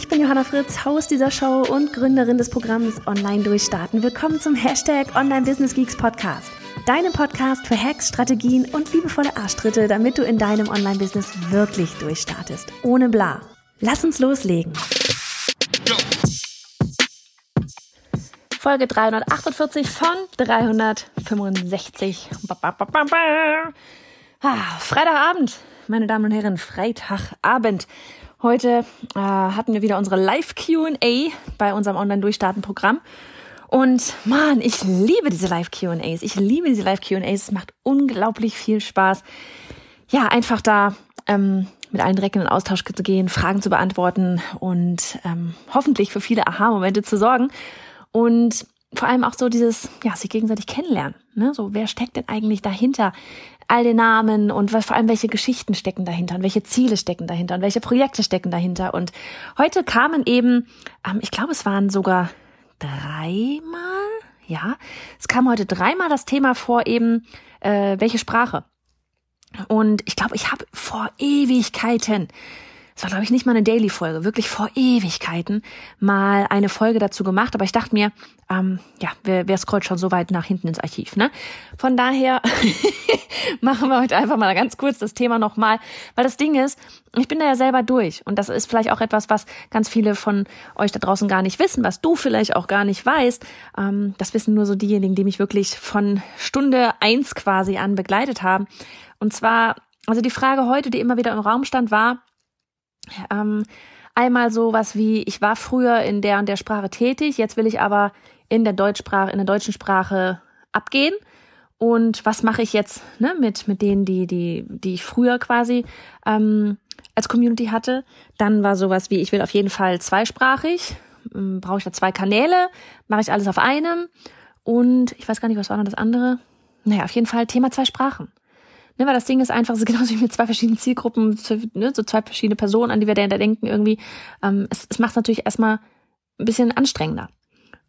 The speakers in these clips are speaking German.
Ich bin Johanna Fritz, Haus dieser Show und Gründerin des Programms Online Durchstarten. Willkommen zum Hashtag Online Business Geeks Podcast. Deinem Podcast für Hacks, Strategien und liebevolle Arschtritte, damit du in deinem Online-Business wirklich durchstartest. Ohne bla. Lass uns loslegen. Folge 348 von 365. Ah, Freitagabend, meine Damen und Herren, Freitagabend. Heute äh, hatten wir wieder unsere Live-QA bei unserem Online-Durchstarten-Programm. Und man, ich liebe diese Live-QAs. Ich liebe diese Live-QAs. Es macht unglaublich viel Spaß. Ja, einfach da ähm, mit allen direkt in den Austausch zu gehen, Fragen zu beantworten und ähm, hoffentlich für viele Aha-Momente zu sorgen. Und vor allem auch so dieses, ja, sich gegenseitig kennenlernen. Ne? So, wer steckt denn eigentlich dahinter? All den Namen und vor allem welche Geschichten stecken dahinter und welche Ziele stecken dahinter und welche Projekte stecken dahinter. Und heute kamen eben, ähm, ich glaube, es waren sogar dreimal, ja, es kam heute dreimal das Thema vor eben, äh, welche Sprache. Und ich glaube, ich habe vor Ewigkeiten es war glaube ich nicht mal eine Daily-Folge, wirklich vor Ewigkeiten mal eine Folge dazu gemacht, aber ich dachte mir, ähm, ja, wer, wer scrollt schon so weit nach hinten ins Archiv, ne? Von daher machen wir heute einfach mal ganz kurz das Thema nochmal, weil das Ding ist, ich bin da ja selber durch und das ist vielleicht auch etwas, was ganz viele von euch da draußen gar nicht wissen, was du vielleicht auch gar nicht weißt. Ähm, das wissen nur so diejenigen, die mich wirklich von Stunde eins quasi an begleitet haben. Und zwar, also die Frage heute, die immer wieder im Raum stand, war, ähm, einmal so was wie, ich war früher in der und der Sprache tätig, jetzt will ich aber in der Deutschsprache, in der deutschen Sprache abgehen. Und was mache ich jetzt ne, mit, mit denen, die, die, die ich früher quasi ähm, als Community hatte? Dann war sowas wie, ich will auf jeden Fall zweisprachig, ähm, brauche ich da zwei Kanäle, mache ich alles auf einem. Und ich weiß gar nicht, was war noch das andere? Naja, auf jeden Fall Thema zwei Sprachen. Ne, weil das Ding ist einfach, so genauso wie mit zwei verschiedenen Zielgruppen, ne, so zwei verschiedene Personen, an die wir da denken irgendwie. Ähm, es, es macht natürlich erstmal ein bisschen anstrengender.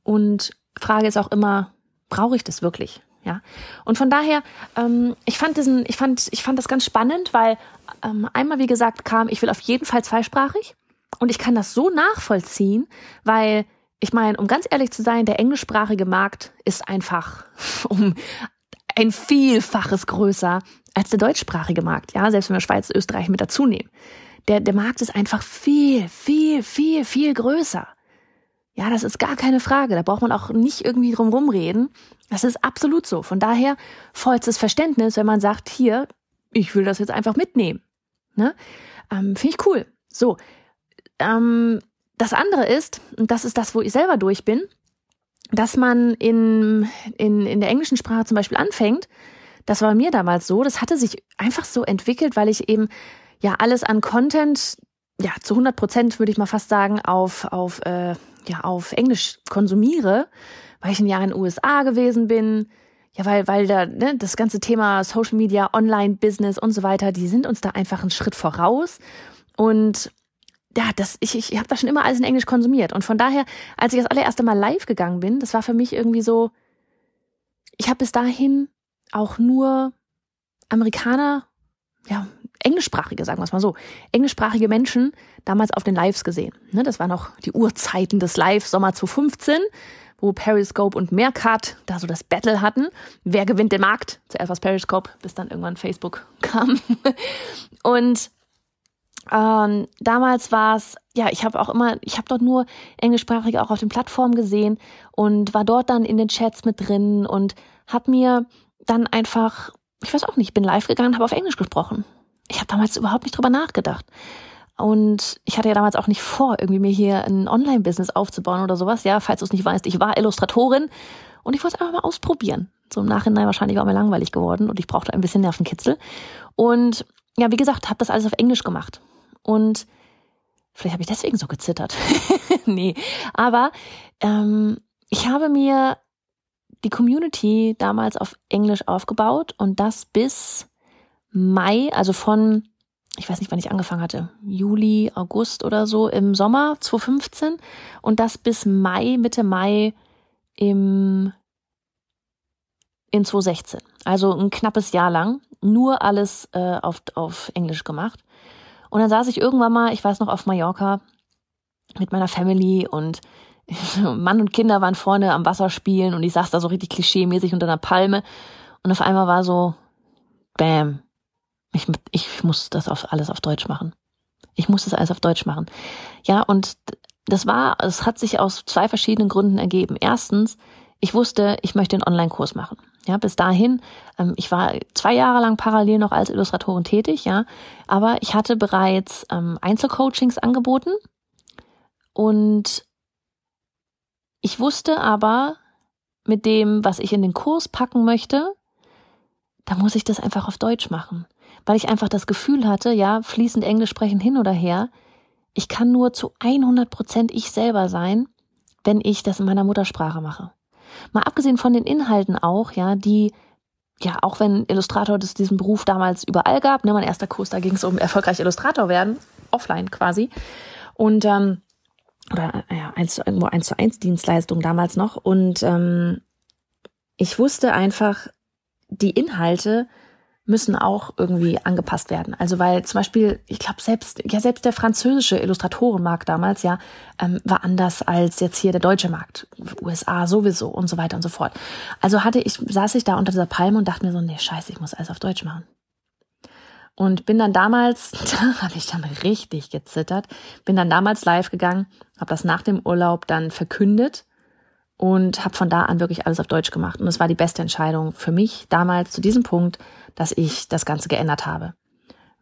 Und Frage ist auch immer, brauche ich das wirklich? Ja. Und von daher, ähm, ich fand diesen, ich fand, ich fand das ganz spannend, weil ähm, einmal, wie gesagt, kam, ich will auf jeden Fall zweisprachig. Und ich kann das so nachvollziehen, weil ich meine, um ganz ehrlich zu sein, der englischsprachige Markt ist einfach um ein Vielfaches größer als der deutschsprachige Markt. Ja, selbst wenn wir Schweiz, Österreich mit dazu nehmen. Der, der Markt ist einfach viel, viel, viel, viel größer. Ja, das ist gar keine Frage. Da braucht man auch nicht irgendwie drum rumreden. Das ist absolut so. Von daher vollstes Verständnis, wenn man sagt, hier, ich will das jetzt einfach mitnehmen. Ne? Ähm, Finde ich cool. So. Ähm, das andere ist, und das ist das, wo ich selber durch bin, dass man in, in, in der englischen Sprache zum Beispiel anfängt, das war mir damals so, das hatte sich einfach so entwickelt, weil ich eben ja alles an Content, ja zu 100 Prozent würde ich mal fast sagen, auf, auf, äh, ja, auf Englisch konsumiere, weil ich ein Jahr in den USA gewesen bin, ja, weil, weil da, ne, das ganze Thema Social Media, Online-Business und so weiter, die sind uns da einfach einen Schritt voraus. Und ja, das, ich, ich, habe da schon immer alles in Englisch konsumiert. Und von daher, als ich das allererste Mal live gegangen bin, das war für mich irgendwie so, ich habe bis dahin auch nur Amerikaner, ja, englischsprachige, sagen wir es mal so, englischsprachige Menschen damals auf den Lives gesehen. Ne, das waren noch die Urzeiten des Live Sommer 2015, wo Periscope und Meerkat da so das Battle hatten. Wer gewinnt den Markt? Zuerst war Periscope, bis dann irgendwann Facebook kam. Und ähm, damals war es, ja, ich habe auch immer, ich habe dort nur englischsprachige auch auf den Plattformen gesehen und war dort dann in den Chats mit drin und habe mir dann einfach, ich weiß auch nicht, bin live gegangen, habe auf Englisch gesprochen. Ich habe damals überhaupt nicht drüber nachgedacht. Und ich hatte ja damals auch nicht vor, irgendwie mir hier ein Online-Business aufzubauen oder sowas. Ja, falls du es nicht weißt, ich war Illustratorin und ich wollte es einfach mal ausprobieren. So im Nachhinein wahrscheinlich war mir langweilig geworden und ich brauchte ein bisschen Nervenkitzel. Und ja, wie gesagt, habe das alles auf Englisch gemacht. Und Vielleicht habe ich deswegen so gezittert. nee, aber ähm, ich habe mir die Community damals auf Englisch aufgebaut und das bis Mai, also von, ich weiß nicht, wann ich angefangen hatte, Juli, August oder so im Sommer 2015 und das bis Mai, Mitte Mai im in 2016. Also ein knappes Jahr lang. Nur alles äh, auf, auf Englisch gemacht. Und dann saß ich irgendwann mal, ich weiß noch, auf Mallorca mit meiner Family und Mann und Kinder waren vorne am Wasser spielen und ich saß da so richtig klischeemäßig unter einer Palme. Und auf einmal war so, bam, ich, ich muss das auf, alles auf Deutsch machen. Ich muss das alles auf Deutsch machen. Ja, und das war, es hat sich aus zwei verschiedenen Gründen ergeben. Erstens, ich wusste, ich möchte einen Online-Kurs machen. Ja, bis dahin, ähm, ich war zwei Jahre lang parallel noch als Illustratorin tätig, ja, aber ich hatte bereits ähm, Einzelcoachings angeboten. Und ich wusste aber mit dem, was ich in den Kurs packen möchte, da muss ich das einfach auf Deutsch machen, weil ich einfach das Gefühl hatte, ja, fließend Englisch sprechen hin oder her, ich kann nur zu 100 Prozent ich selber sein, wenn ich das in meiner Muttersprache mache. Mal abgesehen von den Inhalten auch, ja, die ja, auch wenn Illustrator das diesen Beruf damals überall gab, ne, mein erster Kurs, da ging es um erfolgreich Illustrator werden, offline quasi. Und ähm, oder ja, eins zu, eins zu eins Dienstleistung damals noch. Und ähm, ich wusste einfach, die Inhalte müssen auch irgendwie angepasst werden. Also weil zum Beispiel, ich glaube selbst, ja selbst der französische Illustratorenmarkt damals ja ähm, war anders als jetzt hier der deutsche Markt, USA sowieso und so weiter und so fort. Also hatte ich saß ich da unter dieser Palme und dachte mir so, nee Scheiße, ich muss alles auf Deutsch machen. Und bin dann damals, da habe ich dann richtig gezittert, bin dann damals live gegangen, habe das nach dem Urlaub dann verkündet und habe von da an wirklich alles auf Deutsch gemacht. Und es war die beste Entscheidung für mich damals zu diesem Punkt, dass ich das Ganze geändert habe.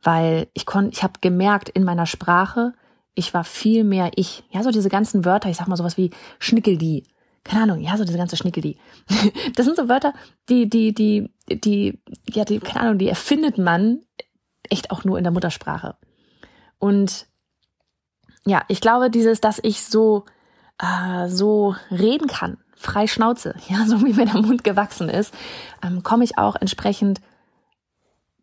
Weil ich konnte, ich habe gemerkt in meiner Sprache, ich war viel mehr ich. Ja, so diese ganzen Wörter, ich sag mal sowas wie Schnickeldie. Keine Ahnung, ja, so diese ganze Schnickeldie. Das sind so Wörter, die, die, die, die, ja, die, keine Ahnung, die erfindet man echt auch nur in der Muttersprache. Und ja, ich glaube, dieses, dass ich so äh, so reden kann, frei Schnauze, ja, so wie mir der Mund gewachsen ist, ähm, komme ich auch entsprechend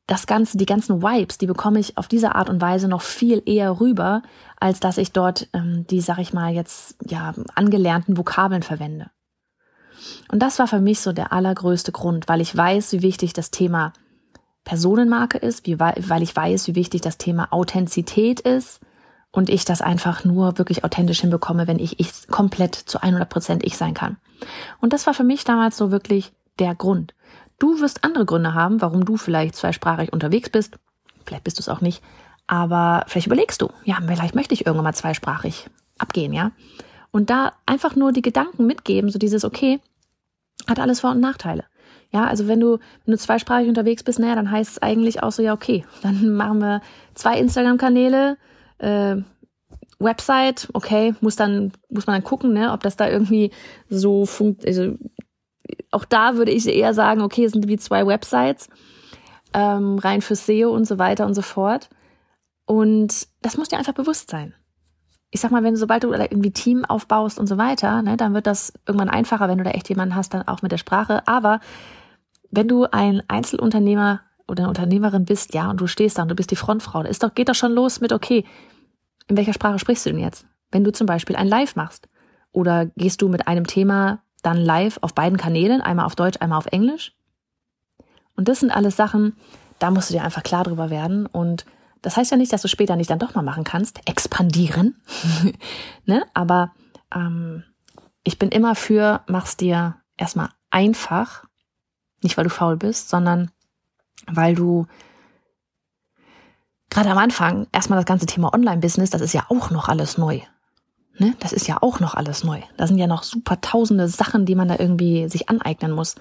das Ganze, die ganzen Vibes, die bekomme ich auf diese Art und Weise noch viel eher rüber, als dass ich dort ähm, die, sag ich mal, jetzt ja angelernten Vokabeln verwende. Und das war für mich so der allergrößte Grund, weil ich weiß, wie wichtig das Thema Personenmarke ist, wie, weil ich weiß, wie wichtig das Thema Authentizität ist, und ich das einfach nur wirklich authentisch hinbekomme, wenn ich, ich komplett zu 100 Prozent ich sein kann. Und das war für mich damals so wirklich der Grund. Du wirst andere Gründe haben, warum du vielleicht zweisprachig unterwegs bist. Vielleicht bist du es auch nicht. Aber vielleicht überlegst du, ja, vielleicht möchte ich irgendwann mal zweisprachig abgehen, ja. Und da einfach nur die Gedanken mitgeben, so dieses, okay, hat alles Vor- und Nachteile. Ja, also wenn du, wenn du zweisprachig unterwegs bist, naja, dann heißt es eigentlich auch so, ja, okay, dann machen wir zwei Instagram-Kanäle, äh, Website, okay, muss dann, muss man dann gucken, ne, ob das da irgendwie so funkt, also auch da würde ich eher sagen, okay, es sind wie zwei Websites, ähm, rein für SEO und so weiter und so fort. Und das muss dir einfach bewusst sein. Ich sag mal, wenn du, sobald du irgendwie Team aufbaust und so weiter, ne, dann wird das irgendwann einfacher, wenn du da echt jemanden hast, dann auch mit der Sprache. Aber wenn du ein Einzelunternehmer oder Unternehmerin bist, ja, und du stehst da und du bist die Frontfrau, da ist doch, geht doch schon los mit, okay, in welcher Sprache sprichst du denn jetzt? Wenn du zum Beispiel ein Live machst oder gehst du mit einem Thema dann live auf beiden Kanälen, einmal auf Deutsch, einmal auf Englisch? Und das sind alles Sachen, da musst du dir einfach klar drüber werden und das heißt ja nicht, dass du später nicht dann doch mal machen kannst, expandieren, ne? Aber ähm, ich bin immer für, mach's dir erstmal einfach, nicht weil du faul bist, sondern weil du gerade am Anfang erstmal das ganze Thema Online-Business, das ist ja auch noch alles neu. Ne? Das ist ja auch noch alles neu. Da sind ja noch super tausende Sachen, die man da irgendwie sich aneignen muss.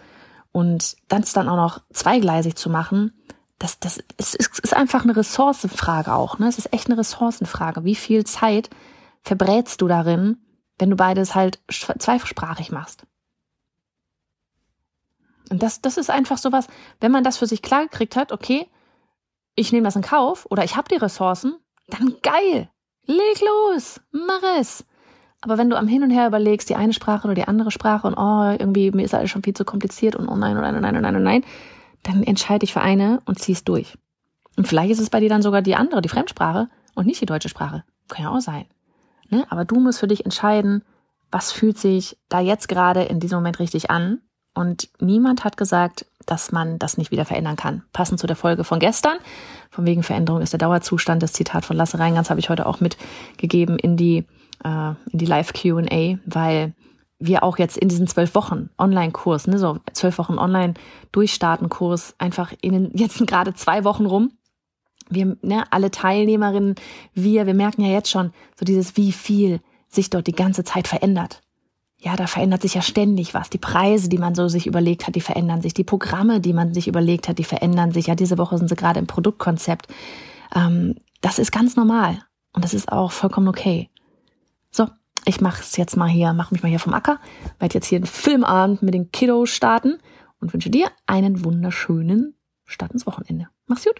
Und das dann auch noch zweigleisig zu machen, das, das ist, ist einfach eine Ressourcenfrage auch. Ne? Es ist echt eine Ressourcenfrage. Wie viel Zeit verbrätst du darin, wenn du beides halt zweisprachig machst? Und das, das ist einfach sowas, wenn man das für sich klar gekriegt hat, okay, ich nehme das in Kauf oder ich habe die Ressourcen, dann geil. Leg los, mach es. Aber wenn du am Hin und Her überlegst, die eine Sprache oder die andere Sprache und oh, irgendwie mir ist alles schon viel zu kompliziert und oh nein, oh nein, oh nein, oh nein, oh nein, dann entscheide dich für eine und ziehst durch. Und vielleicht ist es bei dir dann sogar die andere, die Fremdsprache und nicht die deutsche Sprache. Kann ja auch sein. Ne? Aber du musst für dich entscheiden, was fühlt sich da jetzt gerade in diesem Moment richtig an. Und niemand hat gesagt, dass man das nicht wieder verändern kann. Passend zu der Folge von gestern. Von wegen Veränderung ist der Dauerzustand. Das Zitat von Lasse Reingans habe ich heute auch mitgegeben in die, äh, in die Live Q&A, weil wir auch jetzt in diesen zwölf Wochen Online-Kurs, ne, so zwölf Wochen Online-Durchstarten-Kurs, einfach in den, jetzt gerade zwei Wochen rum. Wir, ne, alle Teilnehmerinnen, wir, wir merken ja jetzt schon so dieses, wie viel sich dort die ganze Zeit verändert ja, da verändert sich ja ständig was. Die Preise, die man so sich überlegt hat, die verändern sich. Die Programme, die man sich überlegt hat, die verändern sich. Ja, diese Woche sind sie gerade im Produktkonzept. Ähm, das ist ganz normal und das ist auch vollkommen okay. So, ich mache es jetzt mal hier, mache mich mal hier vom Acker, werde jetzt hier einen Filmabend mit den Kiddos starten und wünsche dir einen wunderschönen Start ins Wochenende. Mach's gut.